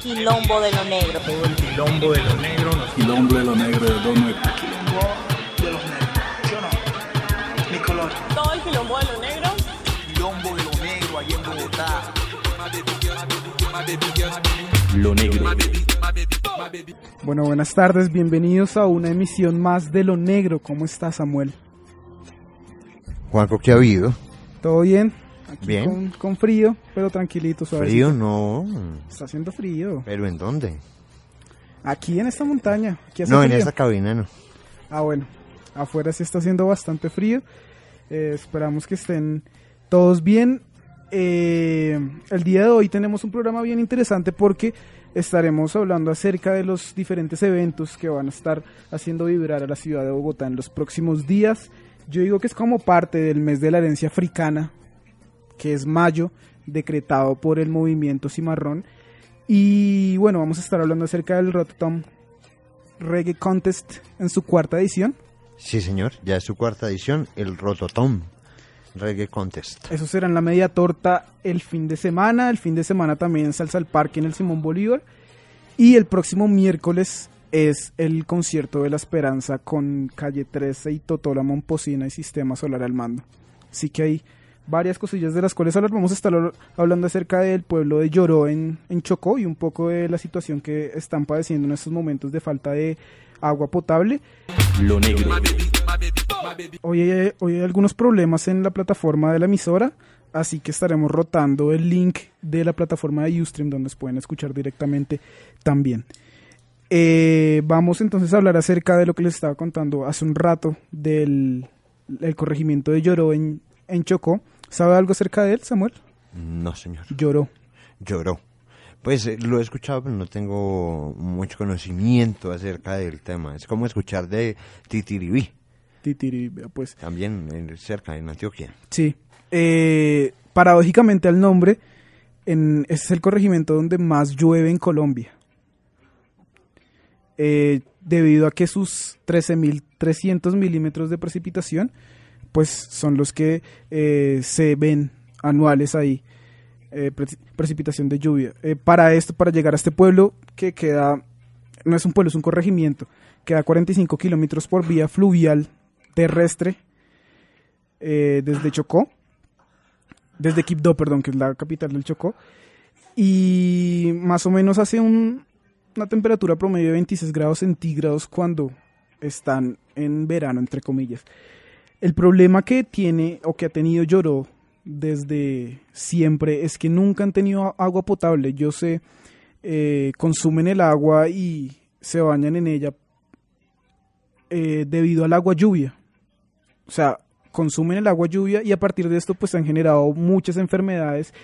quilombo de lo negro. Todo el quilombo de lo negro. Quilombo de lo negro de Don Negro. Quilombo de los negros. ¿Sí o no? Mi color. Todo el quilombo de lo negro. Quilombo de lo negro allá en Bogotá. Lo negro. Bueno, buenas tardes, bienvenidos a una emisión más de Lo Negro. ¿Cómo está Samuel? Juanco, ¿qué ha habido? ¿Todo bien? Aquí Bien. Con, con frío, pero tranquilito, suave. Frío, no. Está haciendo frío. ¿Pero en dónde? Aquí en esta montaña. Aquí hace No, en esa cabina no. Ah, bueno. Afuera sí está haciendo bastante frío. Eh, esperamos que estén todos bien. Eh, el día de hoy tenemos un programa bien interesante porque estaremos hablando acerca de los diferentes eventos que van a estar haciendo vibrar a la ciudad de Bogotá en los próximos días. Yo digo que es como parte del mes de la herencia africana, que es mayo, decretado por el movimiento Cimarrón. Y bueno, vamos a estar hablando acerca del Rototom Reggae Contest en su cuarta edición. Sí, señor. Ya es su cuarta edición, el Rototom Reggae Contest. Eso será en la media torta el fin de semana. El fin de semana también en Salsa al Parque en el Simón Bolívar. Y el próximo miércoles es el concierto de la esperanza con Calle 13 y Totola Momposina y Sistema Solar al mando. Así que hay varias cosillas de las cuales hablar. Vamos a estar habl- hablando acerca del pueblo de Lloró en, en Chocó y un poco de la situación que están padeciendo en estos momentos de falta de agua potable. Lo negro. Hoy hay, hoy hay algunos problemas en la plataforma de la emisora, así que estaremos rotando el link de la plataforma de Ustream donde se pueden escuchar directamente también. Eh, vamos entonces a hablar acerca de lo que les estaba contando hace un rato del el corregimiento de Lloró en, en Chocó. ¿Sabe algo acerca de él, Samuel? No, señor. Lloró. Lloró. Pues eh, lo he escuchado, pero no tengo mucho conocimiento acerca del tema. Es como escuchar de Titiribí, Titiri, vea, pues también eh, cerca, en Antioquia. Sí. Eh, paradójicamente al nombre, en, este es el corregimiento donde más llueve en Colombia. Eh, debido a que sus 13.300 milímetros de precipitación, pues son los que eh, se ven anuales ahí. eh, pre- precipitación de lluvia. Eh, para esto, para llegar a este pueblo que queda, no es un pueblo, es un corregimiento, queda 45 kilómetros por vía fluvial terrestre desde Chocó, desde Quibdó, perdón, que es la capital del Chocó, y más o menos hace un- una temperatura promedio de 26 grados centígrados cuando están en verano, entre comillas. El problema que tiene o que ha tenido Lloró desde siempre es que nunca han tenido agua potable. Yo sé, eh, consumen el agua y se bañan en ella eh, debido al agua lluvia. O sea, consumen el agua lluvia y a partir de esto pues han generado muchas enfermedades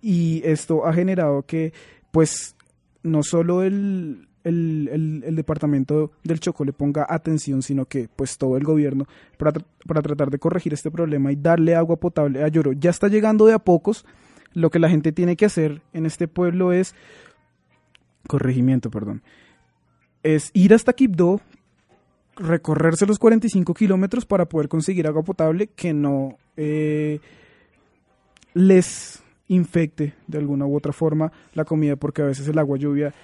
y esto ha generado que pues no solo el, el, el- departamento del Chocó le ponga atención, sino que pues todo el gobierno para, para tratar de corregir este problema y darle agua potable a Lloró. Ya está llegando de a pocos. Lo que la gente tiene que hacer en este pueblo es corregimiento, perdón. Es ir hasta Quibdó, recorrerse los 45 kilómetros para poder conseguir agua potable que no eh, les infecte de alguna u otra forma la comida porque a veces el agua lluvia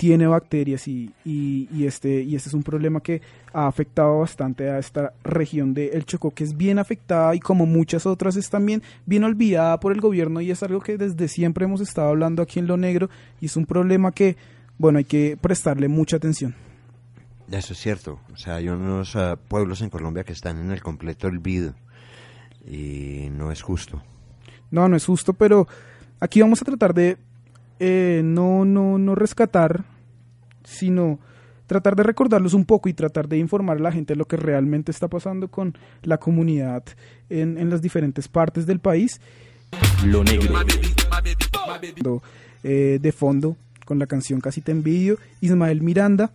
tiene bacterias y, y- y este, y este es un problema que ha afectado bastante a esta región de El Chocó que es bien afectada y como muchas otras es también bien olvidada por el gobierno y es algo que desde siempre hemos estado hablando aquí en Lo Negro y es un problema que bueno hay que prestarle mucha atención. Eso es cierto. O sea, hay unos ah, pueblos en Colombia que están en el completo olvido. Y no es justo. No, no es justo, pero aquí vamos a tratar de eh, no, no, no rescatar, sino tratar de recordarlos un poco y tratar de informar a la gente de lo que realmente está pasando con la comunidad en, en las diferentes partes del país. Lo negro. Eh, de fondo, con la canción Casi te envidio, Ismael Miranda,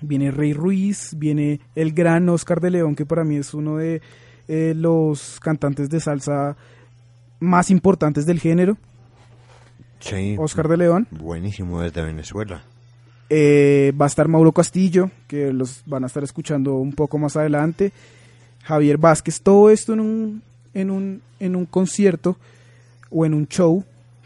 viene Rey Ruiz, viene el gran Oscar de León, que para mí es uno de eh, los cantantes de salsa más importantes del género. Sí. Oscar de León. Buenísimo desde Venezuela. Eh, va a estar Mauro Castillo, que los van a estar escuchando un poco más adelante. Javier Vázquez, todo esto en un, en un, en un concierto o en un show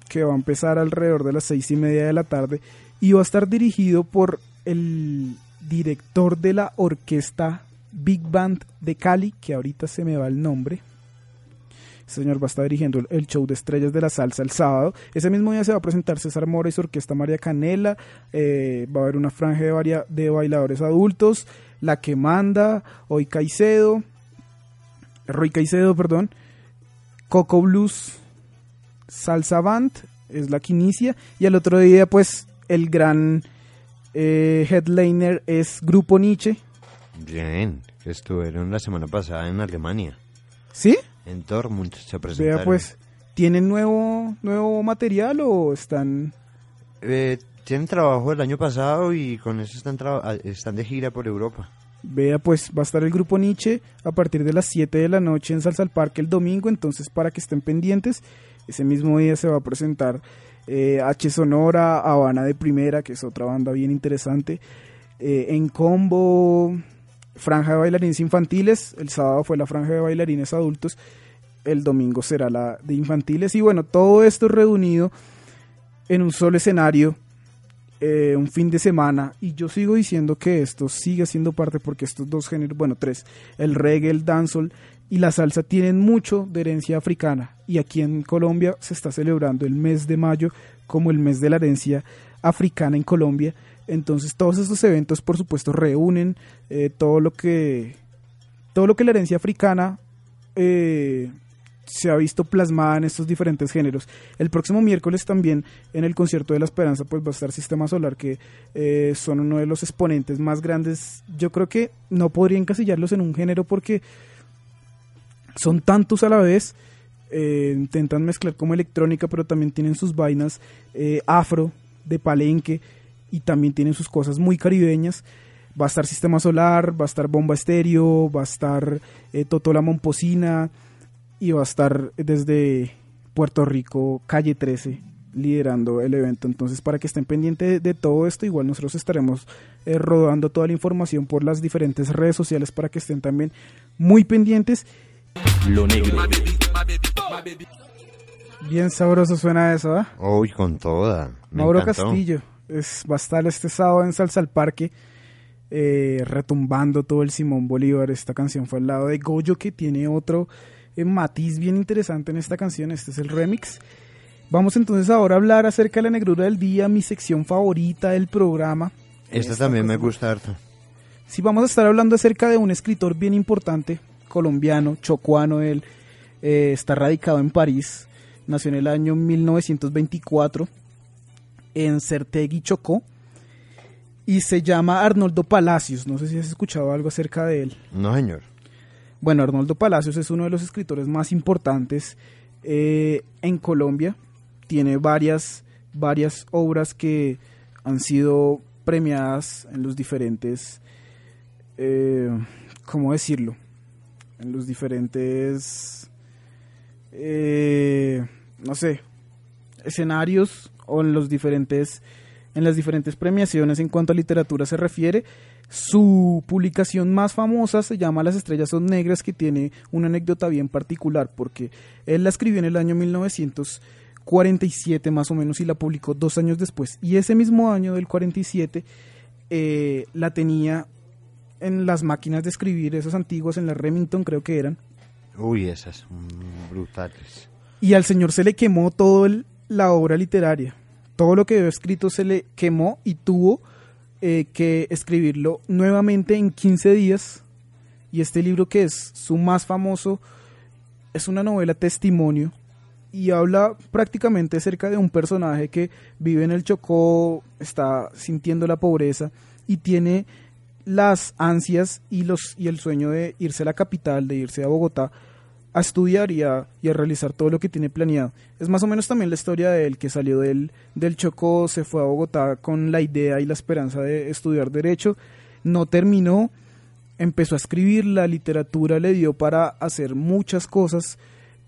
que va a empezar alrededor de las seis y media de la tarde y va a estar dirigido por el director de la orquesta Big Band de Cali, que ahorita se me va el nombre. Este señor va a estar dirigiendo el show de estrellas de la salsa el sábado. Ese mismo día se va a presentar César Mora y su orquesta María Canela. Eh, va a haber una franja de, varia- de bailadores adultos. La que manda, Hoy Caicedo, Roy Caicedo, perdón. Coco Blues, Salsa Band, es la que inicia. Y al otro día, pues, el gran eh, headliner es Grupo Nietzsche. Bien, estuvieron la semana pasada en Alemania. ¿Sí? En Dortmund se presentaron. Vea, pues, ¿tienen nuevo, nuevo material o están...? Eh, tienen trabajo del año pasado y con eso están, traba- están de gira por Europa. Vea, pues va a estar el grupo Nietzsche a partir de las 7 de la noche en Salsa al Parque el domingo, entonces para que estén pendientes, ese mismo día se va a presentar eh, H Sonora, Habana de Primera, que es otra banda bien interesante, eh, en combo, Franja de Bailarines Infantiles, el sábado fue la Franja de Bailarines Adultos, el domingo será la de Infantiles, y bueno, todo esto reunido en un solo escenario eh, un fin de semana y yo sigo diciendo que esto sigue siendo parte porque estos dos géneros, bueno, tres, el reggae, el dancehall y la salsa tienen mucho de herencia africana y aquí en Colombia se está celebrando el mes de mayo como el mes de la herencia africana en Colombia. Entonces todos estos eventos por supuesto reúnen eh, todo lo que todo lo que la herencia africana eh, se ha visto plasmada en estos diferentes géneros. El próximo miércoles también en el concierto de la Esperanza pues va a estar Sistema Solar que eh, son uno de los exponentes más grandes. Yo creo que no podría encasillarlos en un género porque son tantos a la vez. intentan mezclar como electrónica pero también tienen sus vainas afro de palenque y también tienen sus cosas muy caribeñas. Va a estar Sistema Solar, va a estar Bomba Estéreo, va a estar eh, Totola Momposina, y va a estar desde Puerto Rico, calle 13, liderando el evento. Entonces, para que estén pendientes de, de todo esto, igual nosotros estaremos eh, rodando toda la información por las diferentes redes sociales para que estén también muy pendientes. Lo negro. Bien sabroso suena eso, ¿ah? Uy, con toda. Me Mauro encantó. Castillo es, va a estar este sábado en Salsa al Parque. eh, retumbando todo el Simón Bolívar. Esta canción fue al lado de Goyo, que tiene otro eh, matiz bien interesante en esta canción. Este es el remix. Vamos entonces ahora a hablar acerca de la negrura del día, mi sección favorita del programa. Esta Esta también me gusta harto. Sí, vamos a estar hablando acerca de un escritor bien importante, colombiano, chocuano. Él eh, está radicado en París. Nació en el año 1924 en Certegui, Chocó. Y se llama Arnoldo Palacios. No sé si has escuchado algo acerca de él. No, señor. Bueno, Arnoldo Palacios es uno de los escritores más importantes eh, en Colombia. Tiene varias, varias obras que han sido premiadas en los diferentes, eh, ¿cómo decirlo? En los diferentes, eh, no sé, escenarios o en los diferentes, en las diferentes premiaciones en cuanto a literatura se refiere. Su publicación más famosa se llama Las estrellas son negras, que tiene una anécdota bien particular, porque él la escribió en el año 1947 más o menos y la publicó dos años después. Y ese mismo año del 47 eh, la tenía en las máquinas de escribir, esas antiguas, en la Remington creo que eran, Uy, esas brutales. y al señor se le quemó toda la obra literaria. Todo lo que había escrito se le quemó y tuvo eh, que escribirlo nuevamente en 15 días. Y este libro que es su más famoso es una novela testimonio y habla prácticamente acerca de un personaje que vive en el Chocó, está sintiendo la pobreza y tiene las ansias y los y el sueño de irse a la capital, de irse a Bogotá a estudiar y a, y a realizar todo lo que tiene planeado. Es más o menos también la historia de él que salió del, del Chocó, se fue a Bogotá con la idea y la esperanza de estudiar derecho, no terminó, empezó a escribir, la literatura le dio para hacer muchas cosas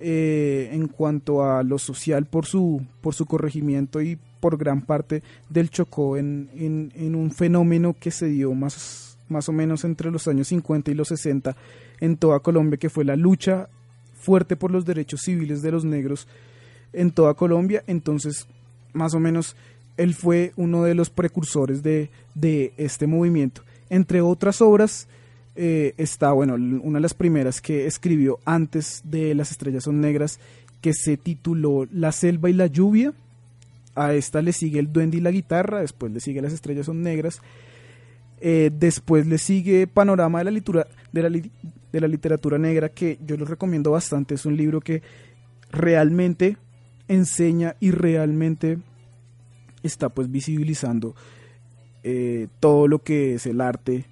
eh, en cuanto a lo social por su, por su corregimiento y por gran parte del Chocó en, en, en un fenómeno que se dio más, más o menos entre los años 50 y los 60 en toda Colombia, que fue la lucha fuerte por los derechos civiles de los negros en toda Colombia, entonces más o menos él fue uno de los precursores de, de este movimiento. Entre otras obras eh, está, bueno, una de las primeras que escribió antes de Las Estrellas Son Negras, que se tituló La Selva y la Lluvia. A esta le sigue El Duende y la Guitarra, después le sigue Las Estrellas Son Negras. Eh, después le sigue Panorama de la, litura- de, la de la Literatura Negra, que yo lo recomiendo bastante. Es un libro que realmente enseña y realmente está pues visibilizando eh, todo lo que es el arte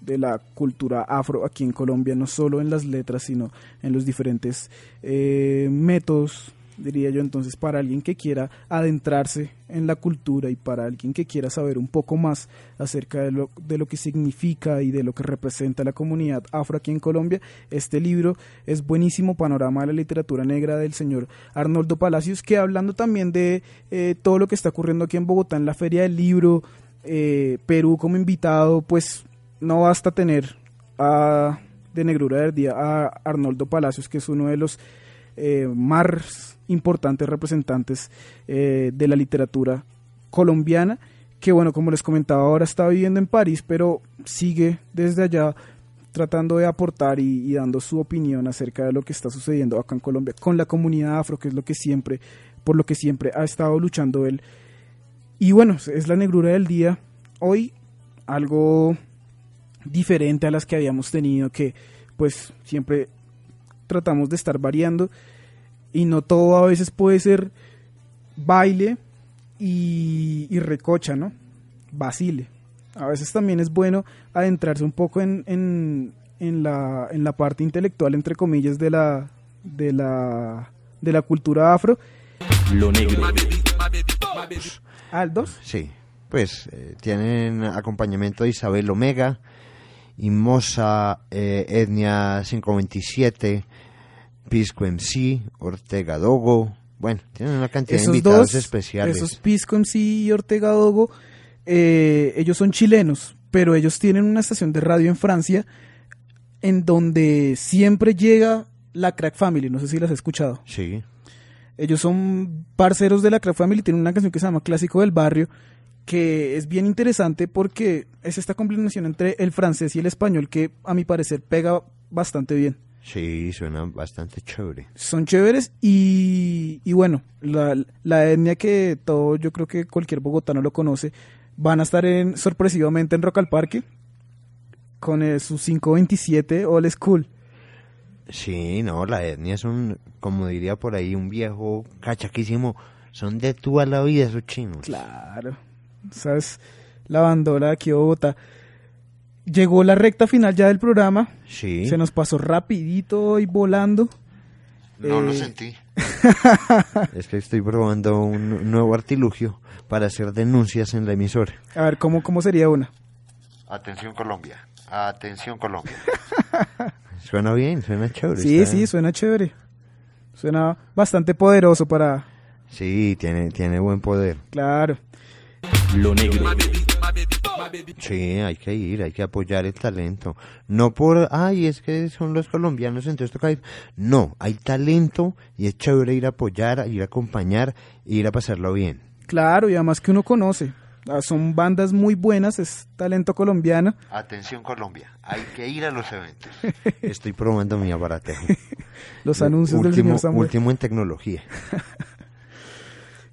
de la cultura afro aquí en Colombia, no solo en las letras, sino en los diferentes eh, métodos, diría yo. Entonces, para alguien que quiera adentrarse en la cultura y para alguien que quiera saber un poco más acerca de lo, de lo que significa y de lo que representa la comunidad afro aquí en Colombia, este libro es buenísimo, Panorama de la Literatura Negra del señor Arnoldo Palacios, que hablando también de eh, todo lo que está ocurriendo aquí en Bogotá, en la Feria del Libro, eh, Perú como invitado, pues no basta tener a, de Negrura del Día a Arnoldo Palacios, que es uno de los eh, más importantes representantes eh, de la literatura colombiana, que bueno, como les comentaba, ahora está viviendo en París, pero sigue desde allá tratando de aportar y, y dando su opinión acerca de lo que está sucediendo acá en Colombia con la comunidad afro, que es lo que siempre, por lo que siempre ha estado luchando él. Y bueno, es la negrura del día. Hoy algo diferente a las que habíamos tenido, que pues siempre tratamos de estar variando y no todo a veces puede ser baile y, y recocha, ¿no? Vacile. A veces también es bueno adentrarse un poco en, en, en la, en la parte intelectual, entre comillas, de la, de la, de la cultura afro. Lo negro. Aldos. Sí, pues eh, tienen acompañamiento de Isabel Omega, Imosa, eh, Etnia 527, Pisco MC, Ortega Dogo. Bueno, tienen una cantidad de invitados dos, especiales. esos Pisco MC y Ortega Dogo, eh, ellos son chilenos, pero ellos tienen una estación de radio en Francia en donde siempre llega la Crack Family, no sé si las has escuchado. Sí, Ellos son parceros de la Crack Family, tienen una canción que se llama Clásico del Barrio, que es bien interesante porque es esta combinación entre el francés y el español que a mi parecer pega bastante bien. Sí, suena bastante chévere. son chéveres y, y bueno, la, la etnia que todo, yo creo que cualquier bogotano lo conoce, van a estar en, sorpresivamente en Rock al Parque con eh, su 527 All School. Sí, no, la etnia es un, como diría por ahí, un viejo cachaquísimo. Son de toda la vida esos chinos. Claro, sabes, la bandola de aquí Bogotá. Llegó la recta final ya del programa, Sí, se nos pasó rapidito y volando. no lo eh, sentí. es que estoy probando un nuevo artilugio para hacer denuncias en la emisora. A ver, ¿cómo, cómo sería una? Atención Colombia, atención Colombia. suena bien, suena chévere. Sí, está- sí, suena chévere. Suena bastante poderoso para... Sí, tiene, tiene buen poder. Claro. Lo negro. Sí, hay que ir, hay que apoyar el talento. No por, ay, es que son los colombianos, entonces toca ir. No, hay talento y es chévere ir a apoyar, ir a acompañar e ir a pasarlo bien. Claro, y además que uno conoce. Ah, Son bandas muy buenas, es talento colombiano. Atención Colombia, hay que ir a los eventos. Estoy probando mi aparatejo. Los anuncios del último, señor Samuel. último en tecnología.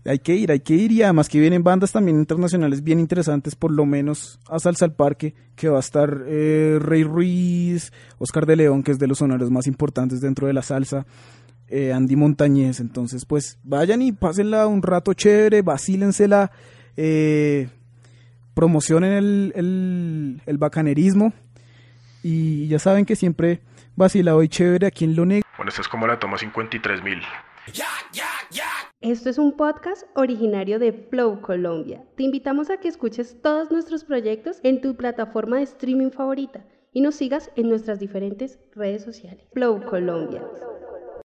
Hay que ir, hay que ir. Y además que vienen bandas también internacionales bien interesantes, por lo menos a Salsa al Parque, que va a estar eh, Rey Ruiz, Oscar de León, que es de los sonoros más importantes dentro de la salsa. eh, Andy Montañez, entonces pues vayan y pásenla un rato chévere, vacílensela, eh, promocionen el, el, el bacanerismo y ya saben que siempre vacilado y chévere aquí en Lo Negro. Bueno, esta es como la toma 53.000. Esto es un podcast originario de Flow Colombia. Te invitamos a que escuches todos nuestros proyectos en tu plataforma de streaming favorita y nos sigas en nuestras diferentes redes sociales. Flow Colombia.